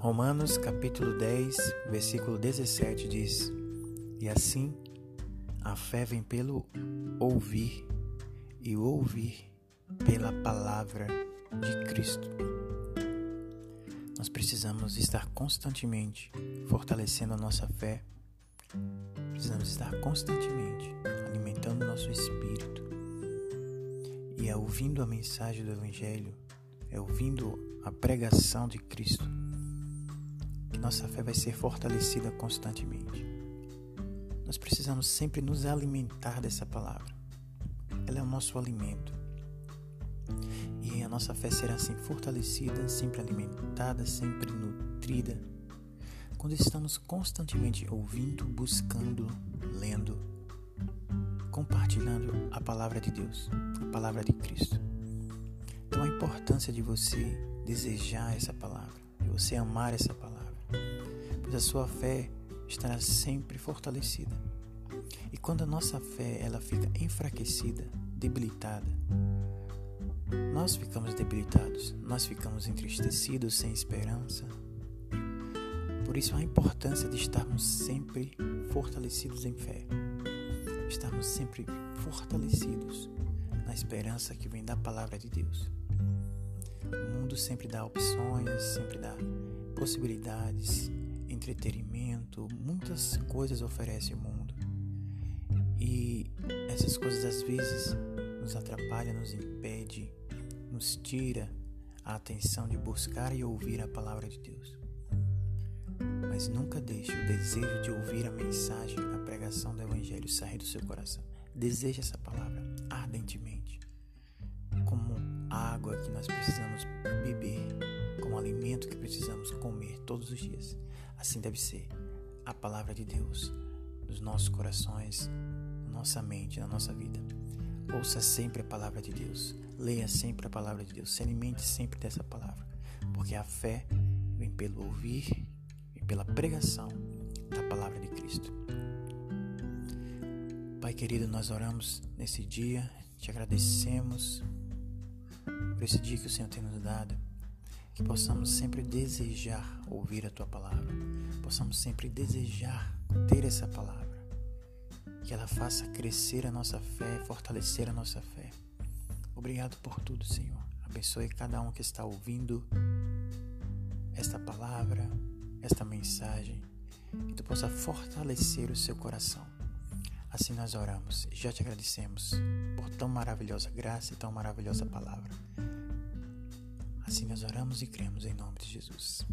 Romanos capítulo 10, versículo 17 diz: E assim a fé vem pelo ouvir, e o ouvir pela palavra de Cristo. Nós precisamos estar constantemente fortalecendo a nossa fé, precisamos estar constantemente alimentando nosso espírito. E é ouvindo a mensagem do Evangelho, é ouvindo a pregação de Cristo, nossa fé vai ser fortalecida constantemente. Nós precisamos sempre nos alimentar dessa palavra. Ela é o nosso alimento. E a nossa fé será assim fortalecida, sempre alimentada, sempre nutrida, quando estamos constantemente ouvindo, buscando, lendo, compartilhando a palavra de Deus, a palavra de Cristo. Então a importância de você desejar essa palavra, de você amar essa palavra, pois a sua fé estará sempre fortalecida. E quando a nossa fé ela fica enfraquecida, debilitada, nós ficamos debilitados, nós ficamos entristecidos, sem esperança. Por isso a importância de estarmos sempre fortalecidos em fé, estarmos sempre fortalecidos na esperança que vem da palavra de Deus. O mundo sempre dá opções, sempre dá possibilidades, entretenimento, muitas coisas oferece o mundo. E essas coisas às vezes nos atrapalham, nos impede, nos tira a atenção de buscar e ouvir a palavra de Deus. Mas nunca deixe o desejo de ouvir a mensagem, a pregação do Evangelho sair do seu coração. Deseje essa palavra ardentemente, como água que nós precisamos beber, como alimento que precisamos comer todos os dias. Assim deve ser a palavra de Deus nos nossos corações, na nossa mente, na nossa vida. Ouça sempre a palavra de Deus. Leia sempre a palavra de Deus. Se alimente sempre dessa palavra. Porque a fé vem pelo ouvir e pela pregação da palavra de Cristo. Pai querido, nós oramos nesse dia, te agradecemos por esse dia que o Senhor tem nos dado. Que possamos sempre desejar ouvir a tua palavra, possamos sempre desejar ter essa palavra que ela faça crescer a nossa fé, fortalecer a nossa fé. Obrigado por tudo, Senhor. Abençoe cada um que está ouvindo esta palavra, esta mensagem, que tu possa fortalecer o seu coração. Assim nós oramos e já te agradecemos por tão maravilhosa graça e tão maravilhosa palavra. Assim nós oramos e cremos em nome de Jesus.